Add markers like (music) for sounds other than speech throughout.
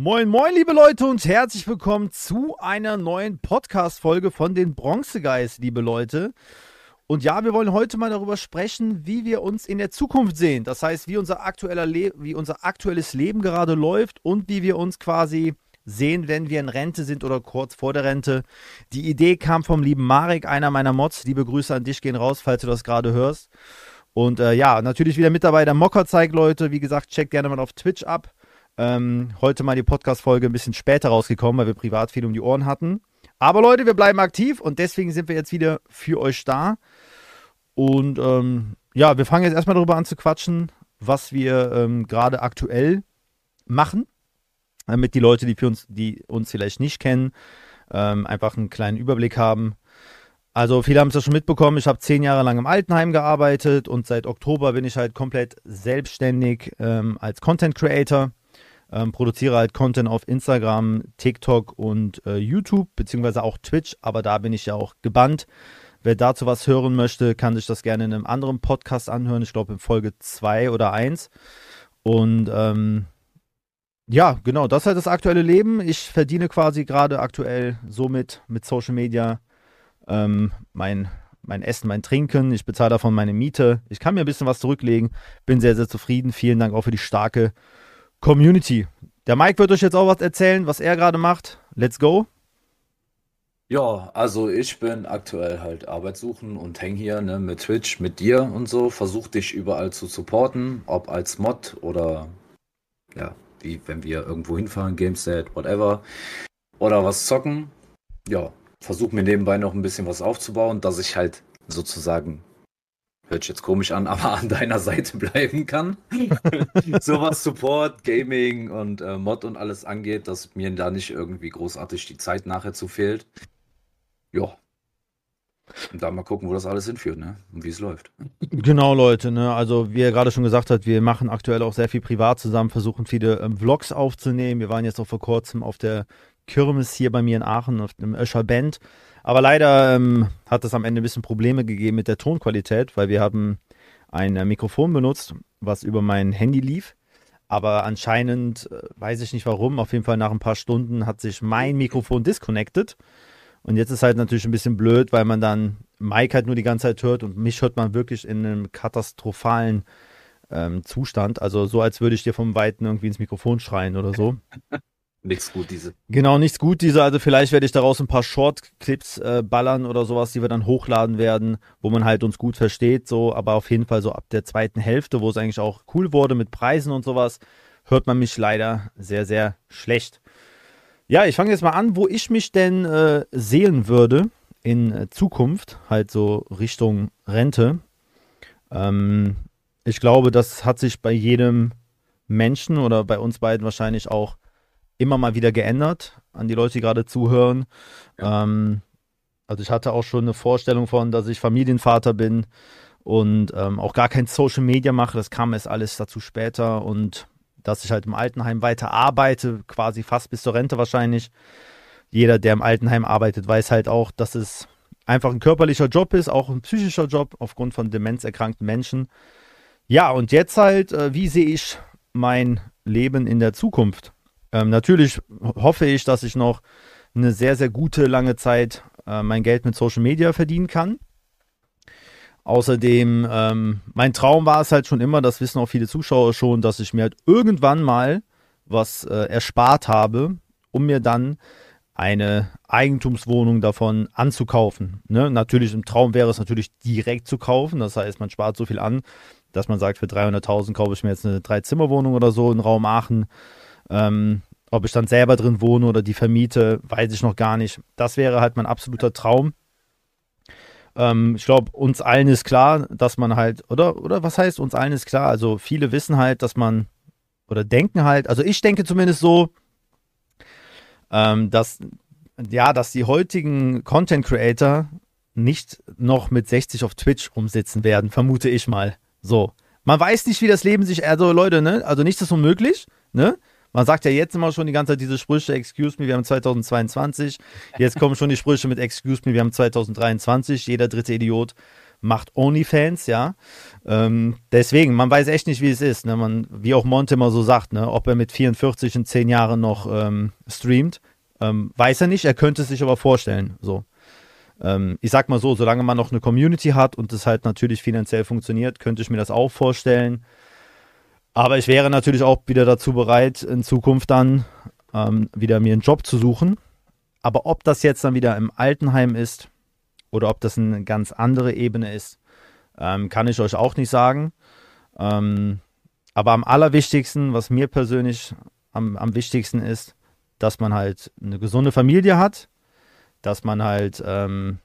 Moin, moin, liebe Leute und herzlich willkommen zu einer neuen Podcast-Folge von den Bronze Guys, liebe Leute. Und ja, wir wollen heute mal darüber sprechen, wie wir uns in der Zukunft sehen. Das heißt, wie unser, aktueller Le wie unser aktuelles Leben gerade läuft und wie wir uns quasi sehen, wenn wir in Rente sind oder kurz vor der Rente. Die Idee kam vom lieben Marek, einer meiner Mods. Liebe Grüße an dich gehen raus, falls du das gerade hörst. Und äh, ja, natürlich wieder mit dabei der Mockerzeig, Leute. Wie gesagt, checkt gerne mal auf Twitch ab. Ähm, heute mal die Podcast-Folge ein bisschen später rausgekommen, weil wir privat viel um die Ohren hatten. Aber Leute, wir bleiben aktiv und deswegen sind wir jetzt wieder für euch da. Und ähm, ja, wir fangen jetzt erstmal darüber an zu quatschen, was wir ähm, gerade aktuell machen, damit die Leute, die, für uns, die uns vielleicht nicht kennen, ähm, einfach einen kleinen Überblick haben. Also viele haben es ja schon mitbekommen, ich habe zehn Jahre lang im Altenheim gearbeitet und seit Oktober bin ich halt komplett selbstständig ähm, als Content Creator ähm, produziere halt Content auf Instagram, TikTok und äh, YouTube, beziehungsweise auch Twitch, aber da bin ich ja auch gebannt. Wer dazu was hören möchte, kann sich das gerne in einem anderen Podcast anhören. Ich glaube in Folge 2 oder 1. Und ähm, ja, genau, das ist halt das aktuelle Leben. Ich verdiene quasi gerade aktuell somit mit Social Media ähm, mein, mein Essen, mein Trinken. Ich bezahle davon meine Miete. Ich kann mir ein bisschen was zurücklegen. Bin sehr, sehr zufrieden. Vielen Dank auch für die starke Community. Der Mike wird euch jetzt auch was erzählen, was er gerade macht. Let's go. Ja, also ich bin aktuell halt Arbeitssuchen und häng hier ne, mit Twitch, mit dir und so, versuch dich überall zu supporten, ob als Mod oder ja, wie wenn wir irgendwo hinfahren, Gameset, whatever, oder was zocken. Ja, versuch mir nebenbei noch ein bisschen was aufzubauen, dass ich halt sozusagen hört sich jetzt komisch an, (laughs) aber an deiner Seite bleiben kann. (laughs) so was Support, Gaming und äh, Mod und alles angeht, dass mir da nicht irgendwie großartig die Zeit nachher zu fehlt. Ja. Und dann mal gucken, wo das alles hinführt, ne? Und wie es läuft. Genau, Leute, ne? Also, wie er gerade schon gesagt hat, wir machen aktuell auch sehr viel privat zusammen, versuchen viele ähm, Vlogs aufzunehmen. Wir waren jetzt auch vor kurzem auf der Kirmes hier bei mir in Aachen, auf dem Öscher Band. Aber leider ähm, hat es am Ende ein bisschen Probleme gegeben mit der Tonqualität, weil wir haben ein äh, Mikrofon benutzt, was über mein Handy lief. Aber anscheinend, äh, weiß ich nicht warum, auf jeden Fall nach ein paar Stunden hat sich mein Mikrofon disconnected. Und jetzt ist halt natürlich ein bisschen blöd, weil man dann Mike halt nur die ganze Zeit hört und mich hört man wirklich in einem katastrophalen ähm, Zustand. Also so, als würde ich dir vom Weiten irgendwie ins Mikrofon schreien oder so. (laughs) Nichts gut, diese. Genau, nichts gut, diese. Also vielleicht werde ich daraus ein paar Short-Clips äh, ballern oder sowas, die wir dann hochladen werden, wo man halt uns gut versteht, so. Aber auf jeden Fall so ab der zweiten Hälfte, wo es eigentlich auch cool wurde mit Preisen und sowas, hört man mich leider sehr, sehr schlecht. Ja, ich fange jetzt mal an, wo ich mich denn äh, sehen würde in äh, Zukunft, halt so Richtung Rente. Ähm, ich glaube, das hat sich bei jedem Menschen oder bei uns beiden wahrscheinlich auch immer mal wieder geändert an die Leute, die gerade zuhören. Ja. Ähm, also ich hatte auch schon eine Vorstellung von, dass ich Familienvater bin und ähm, auch gar kein Social Media mache. Das kam erst alles dazu später und dass ich halt im Altenheim weiter arbeite, quasi fast bis zur Rente wahrscheinlich. Jeder, der im Altenheim arbeitet, weiß halt auch, dass es einfach ein körperlicher Job ist, auch ein psychischer Job aufgrund von demenzerkrankten Menschen. Ja, und jetzt halt, äh, wie sehe ich mein Leben in der Zukunft? Ähm, natürlich hoffe ich, dass ich noch eine sehr, sehr gute, lange Zeit äh, mein Geld mit Social Media verdienen kann. Außerdem, ähm, mein Traum war es halt schon immer, das wissen auch viele Zuschauer schon, dass ich mir halt irgendwann mal was äh, erspart habe, um mir dann eine Eigentumswohnung davon anzukaufen. Ne? Natürlich im Traum wäre es natürlich direkt zu kaufen, das heißt, man spart so viel an, dass man sagt, für 300.000 kaufe ich mir jetzt eine Dreizimmerwohnung oder so in Raum Aachen ähm, ob ich dann selber drin wohne oder die vermiete, weiß ich noch gar nicht. Das wäre halt mein absoluter Traum. Ähm, ich glaube, uns allen ist klar, dass man halt, oder, oder was heißt uns allen ist klar? Also viele wissen halt, dass man, oder denken halt, also ich denke zumindest so, ähm, dass, ja, dass die heutigen Content Creator nicht noch mit 60 auf Twitch rumsitzen werden, vermute ich mal. So. Man weiß nicht, wie das Leben sich, also Leute, ne, also nichts ist unmöglich, ne? Man sagt ja jetzt immer schon die ganze Zeit diese Sprüche, excuse me, wir haben 2022. Jetzt kommen schon die Sprüche mit excuse me, wir haben 2023. Jeder dritte Idiot macht OnlyFans, ja. Ähm, deswegen, man weiß echt nicht, wie es ist. Ne? Man, wie auch Monte immer so sagt, ne? ob er mit 44 in 10 Jahren noch ähm, streamt, ähm, weiß er nicht. Er könnte es sich aber vorstellen. So. Ähm, ich sag mal so, solange man noch eine Community hat und es halt natürlich finanziell funktioniert, könnte ich mir das auch vorstellen. Aber ich wäre natürlich auch wieder dazu bereit, in Zukunft dann ähm, wieder mir einen Job zu suchen. Aber ob das jetzt dann wieder im Altenheim ist oder ob das eine ganz andere Ebene ist, ähm, kann ich euch auch nicht sagen. Ähm, aber am allerwichtigsten, was mir persönlich am, am wichtigsten ist, dass man halt eine gesunde Familie hat, dass man halt ähm,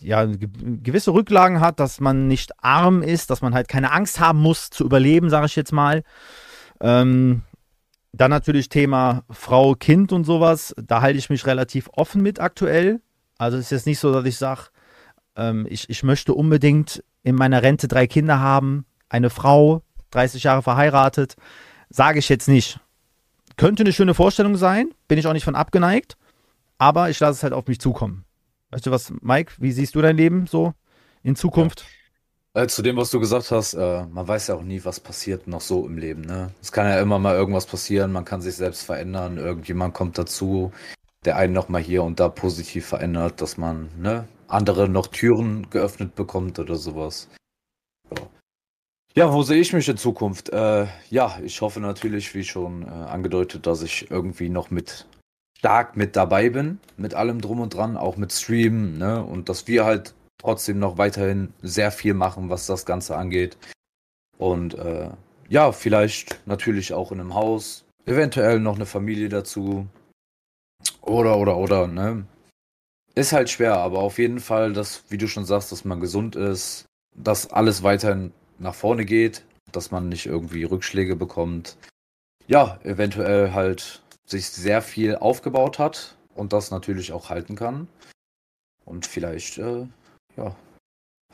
ja, gewisse Rücklagen hat, dass man nicht arm ist, dass man halt keine Angst haben muss zu überleben, sage ich jetzt mal. Ähm, dann natürlich Thema Frau, Kind und sowas. Da halte ich mich relativ offen mit aktuell. Also es ist jetzt nicht so, dass ich sage, ähm, ich, ich möchte unbedingt in meiner Rente drei Kinder haben, eine Frau, 30 Jahre verheiratet. Sage ich jetzt nicht. Könnte eine schöne Vorstellung sein, bin ich auch nicht von abgeneigt, aber ich lasse es halt auf mich zukommen. Weißt du was, Mike, wie siehst du dein Leben so in Zukunft? Ja. Äh, zu dem, was du gesagt hast, äh, man weiß ja auch nie, was passiert noch so im Leben. Ne? Es kann ja immer mal irgendwas passieren, man kann sich selbst verändern, irgendjemand kommt dazu, der einen nochmal hier und da positiv verändert, dass man ne, andere noch Türen geöffnet bekommt oder sowas. Ja. Ja, wo sehe ich mich in Zukunft? Äh, ja, ich hoffe natürlich, wie schon äh, angedeutet, dass ich irgendwie noch mit stark mit dabei bin, mit allem drum und dran, auch mit Streamen, ne? Und dass wir halt trotzdem noch weiterhin sehr viel machen, was das Ganze angeht. Und äh, ja, vielleicht natürlich auch in einem Haus, eventuell noch eine Familie dazu. Oder, oder, oder, ne? Ist halt schwer, aber auf jeden Fall, dass, wie du schon sagst, dass man gesund ist, dass alles weiterhin nach vorne geht, dass man nicht irgendwie Rückschläge bekommt. Ja, eventuell halt sich sehr viel aufgebaut hat und das natürlich auch halten kann. Und vielleicht, äh, ja,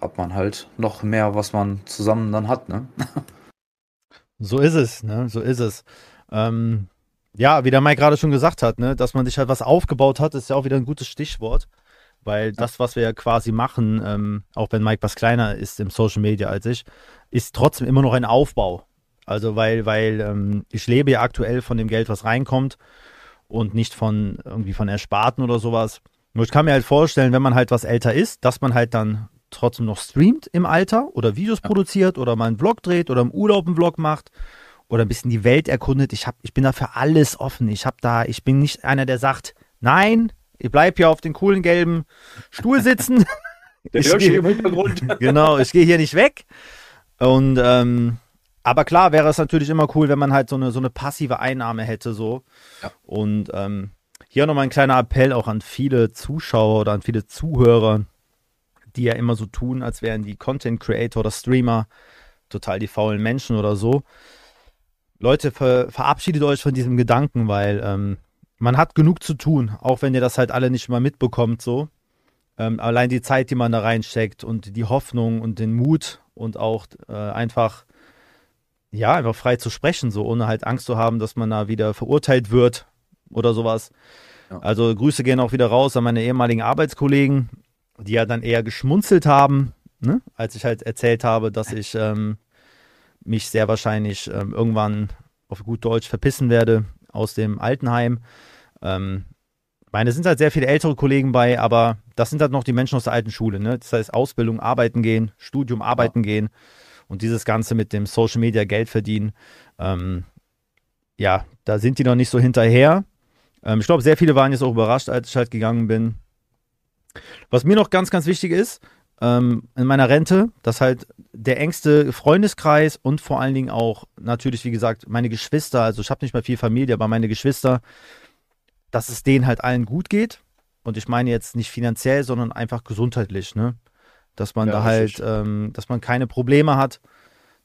hat man halt noch mehr, was man zusammen dann hat, ne? (laughs) so ist es, ne? So ist es. Ähm, ja, wie der Mike gerade schon gesagt hat, ne, dass man sich halt was aufgebaut hat, ist ja auch wieder ein gutes Stichwort. Weil das, was wir ja quasi machen, ähm, auch wenn Mike was kleiner ist im Social Media als ich, ist trotzdem immer noch ein Aufbau. Also weil, weil ähm, ich lebe ja aktuell von dem Geld, was reinkommt und nicht von irgendwie von Ersparten oder sowas. Nur ich kann mir halt vorstellen, wenn man halt was älter ist, dass man halt dann trotzdem noch streamt im Alter oder Videos ja. produziert oder mal einen Vlog dreht oder im Urlaub einen Vlog macht oder ein bisschen die Welt erkundet. Ich, hab, ich bin da für alles offen. Ich hab da, ich bin nicht einer, der sagt, nein, ich bleib hier auf den coolen gelben Stuhl (laughs) sitzen. Der ich geh, im Hintergrund. (laughs) genau, ich gehe hier nicht weg. Und ähm, aber klar wäre es natürlich immer cool, wenn man halt so eine, so eine passive Einnahme hätte, so. Ja. Und ähm, hier nochmal ein kleiner Appell auch an viele Zuschauer oder an viele Zuhörer, die ja immer so tun, als wären die Content Creator oder Streamer total die faulen Menschen oder so. Leute, ver verabschiedet euch von diesem Gedanken, weil ähm, man hat genug zu tun, auch wenn ihr das halt alle nicht mal mitbekommt, so. Ähm, allein die Zeit, die man da reinsteckt und die Hoffnung und den Mut und auch äh, einfach ja, einfach frei zu sprechen, so ohne halt Angst zu haben, dass man da wieder verurteilt wird oder sowas. Ja. Also Grüße gehen auch wieder raus an meine ehemaligen Arbeitskollegen, die ja dann eher geschmunzelt haben, ne? als ich halt erzählt habe, dass ich ähm, mich sehr wahrscheinlich ähm, irgendwann auf gut Deutsch verpissen werde aus dem Altenheim. Ähm, meine, sind halt sehr viele ältere Kollegen bei, aber das sind halt noch die Menschen aus der alten Schule. Ne? Das heißt, Ausbildung, arbeiten gehen, Studium, arbeiten ja. gehen. Und dieses Ganze mit dem Social Media Geld verdienen, ähm, ja, da sind die noch nicht so hinterher. Ähm, ich glaube, sehr viele waren jetzt auch überrascht, als ich halt gegangen bin. Was mir noch ganz, ganz wichtig ist, ähm, in meiner Rente, dass halt der engste Freundeskreis und vor allen Dingen auch natürlich, wie gesagt, meine Geschwister, also ich habe nicht mehr viel Familie, aber meine Geschwister, dass es denen halt allen gut geht. Und ich meine jetzt nicht finanziell, sondern einfach gesundheitlich, ne? Dass man ja, da halt, ähm, dass man keine Probleme hat,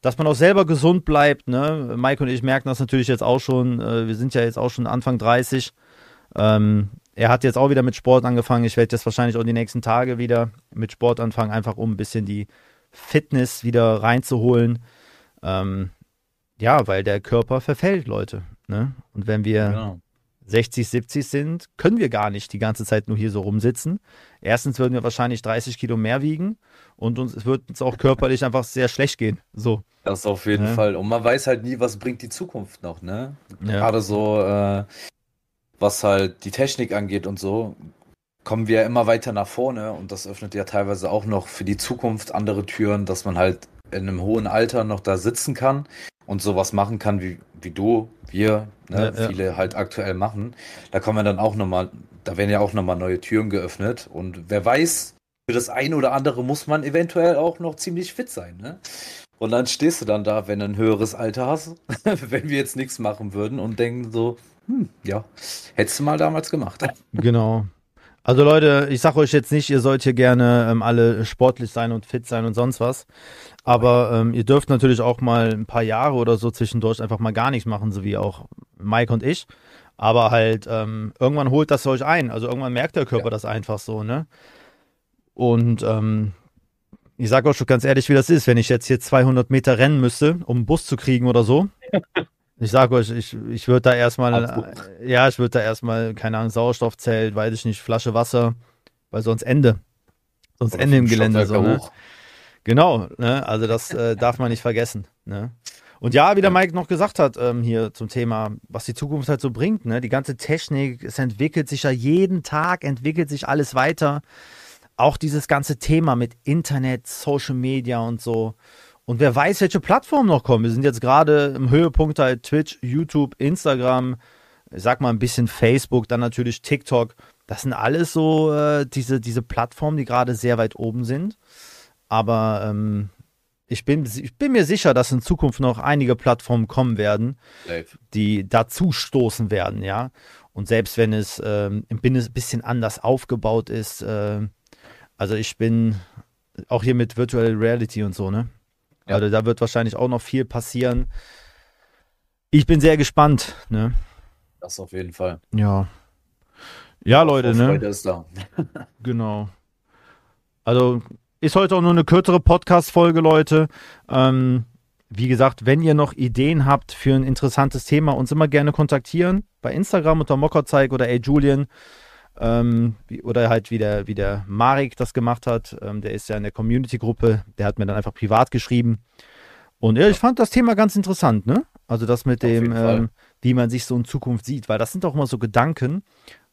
dass man auch selber gesund bleibt. Ne? Mike und ich merken das natürlich jetzt auch schon. Äh, wir sind ja jetzt auch schon Anfang 30. Ähm, er hat jetzt auch wieder mit Sport angefangen. Ich werde jetzt wahrscheinlich auch die nächsten Tage wieder mit Sport anfangen, einfach um ein bisschen die Fitness wieder reinzuholen. Ähm, ja, weil der Körper verfällt, Leute. Ne? Und wenn wir genau. 60, 70 sind, können wir gar nicht die ganze Zeit nur hier so rumsitzen. Erstens würden wir wahrscheinlich 30 Kilo mehr wiegen und uns, es wird uns auch körperlich einfach sehr schlecht gehen. So. Das auf jeden Ja. Fall. Und man weiß halt nie, was bringt die Zukunft noch, ne? Ja. Gerade so, äh, was halt die Technik angeht und so, kommen wir immer weiter nach vorne und das öffnet ja teilweise auch noch für die Zukunft andere Türen, dass man halt in einem hohen Alter noch da sitzen kann und sowas machen kann, wie, wie du, wir, ne, Ja, ja. viele halt aktuell machen. Da kommen wir dann auch nochmal, da werden ja auch nochmal neue Türen geöffnet und wer weiß, für das eine oder andere muss man eventuell auch noch ziemlich fit sein, ne? Und dann stehst du dann da, wenn du ein höheres Alter hast, (laughs) wenn wir jetzt nichts machen würden und denken so, hm, ja, hättest du mal damals gemacht. Genau. Also Leute, ich sage euch jetzt nicht, ihr sollt hier gerne ähm, alle sportlich sein und fit sein und sonst was. Aber ähm, ihr dürft natürlich auch mal ein paar Jahre oder so zwischendurch einfach mal gar nichts machen, so wie auch Mike und ich. Aber halt, ähm, irgendwann holt das euch ein. Also irgendwann merkt der Körper Ja. das einfach so, ne? Und ähm, ich sage euch schon ganz ehrlich, wie das ist, wenn ich jetzt hier 200 Meter rennen müsste, um einen Bus zu kriegen oder so. (laughs) Ich sage euch, ich, ich würde da erstmal, Abbruch. äh, ja, ich würde da erstmal, keine Ahnung, Sauerstoffzelt, weiß ich nicht, Flasche Wasser, weil sonst Ende. Sonst Oder Ende im Gelände. So, ne? Genau, ne? also das äh, (laughs) darf man nicht vergessen. Ne? Und ja, wie der Mike noch gesagt hat, ähm, hier zum Thema, was die Zukunft halt so bringt, ne? die ganze Technik, es entwickelt sich ja jeden Tag, entwickelt sich alles weiter. Auch dieses ganze Thema mit Internet, Social Media und so. Und wer weiß, welche Plattformen noch kommen. Wir sind jetzt gerade im Höhepunkt halt Twitch, YouTube, Instagram, ich sag mal ein bisschen Facebook, dann natürlich TikTok. Das sind alles so äh, diese, diese Plattformen, die gerade sehr weit oben sind. Aber ähm, ich, bin, ich bin mir sicher, dass in Zukunft noch einige Plattformen kommen werden, Safe. die dazu stoßen werden, ja. Und selbst wenn es ähm, ein bisschen anders aufgebaut ist, äh, also ich bin auch hier mit Virtual Reality und so, ne? Ja. Also da wird wahrscheinlich auch noch viel passieren. Ich bin sehr gespannt, ne? Das auf jeden Fall. Ja. Ja, Leute, ne? Freude ist da. (laughs) Genau. Also ist heute auch nur eine kürzere Podcast-Folge, Leute. Ähm, wie gesagt, wenn ihr noch Ideen habt für ein interessantes Thema, uns immer gerne kontaktieren. Bei Instagram unter Mockerzeig oder ey Julian. Ähm, wie, oder halt wie der, wie der Marek das gemacht hat. Ähm, der ist ja in der Community-Gruppe. Der hat mir dann einfach privat geschrieben. Und ja, ich fand das Thema ganz interessant, ne? Also das mit Auf dem, ähm, wie man sich so in Zukunft sieht, weil das sind doch immer so Gedanken,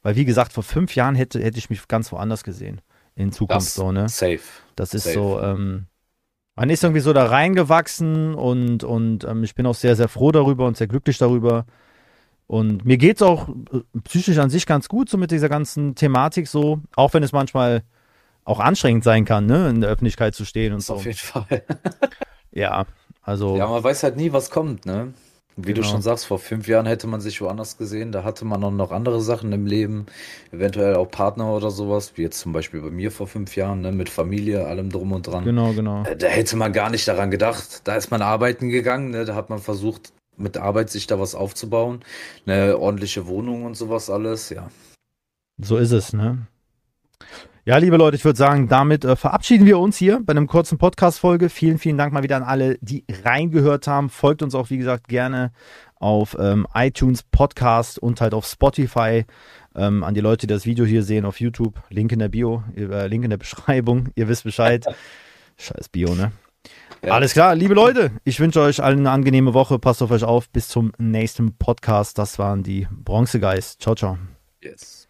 weil wie gesagt, vor fünf Jahren hätte, hätte ich mich ganz woanders gesehen. In Zukunft Das so, ne? safe. Das ist safe. so, ähm, man ist irgendwie so da reingewachsen und, und ähm, ich bin auch sehr, sehr froh darüber und sehr glücklich darüber. Und mir geht es auch äh, psychisch an sich ganz gut, so mit dieser ganzen Thematik so, auch wenn es manchmal auch anstrengend sein kann, ne, in der Öffentlichkeit zu stehen und Das so. auf jeden Fall. (laughs) (laughs) Ja, also, Ja, man weiß halt nie, was kommt, ne? Wie du Genau. schon sagst, vor fünf Jahren hätte man sich woanders gesehen, da hatte man noch andere Sachen im Leben, eventuell auch Partner oder sowas, wie jetzt zum Beispiel bei mir vor fünf Jahren, ne? Mit Familie, allem drum und dran. genau, genau. Äh, Da hätte man gar nicht daran gedacht. Da ist man arbeiten gegangen, ne? Da hat man versucht, mit Arbeit sich da was aufzubauen. Eine ordentliche Wohnung und sowas alles, ja. So ist es, ne? Ja, liebe Leute, ich würde sagen, damit äh, verabschieden wir uns hier bei einem kurzen Podcast-Folge. Vielen, vielen Dank mal wieder an alle, die reingehört haben. Folgt uns auch, wie gesagt, gerne auf ähm, iTunes Podcast und halt auf Spotify. Ähm, an die Leute, die das Video hier sehen auf YouTube. Link in der Bio, äh, Link in der (laughs) Beschreibung. Ihr wisst Bescheid. (laughs) Scheiß Bio, ne? Ja. Alles klar, liebe Leute, ich wünsche euch allen eine angenehme Woche. Passt auf euch auf. Bis zum nächsten Podcast. Das waren die Bronze Guys. Ciao, ciao. Yes.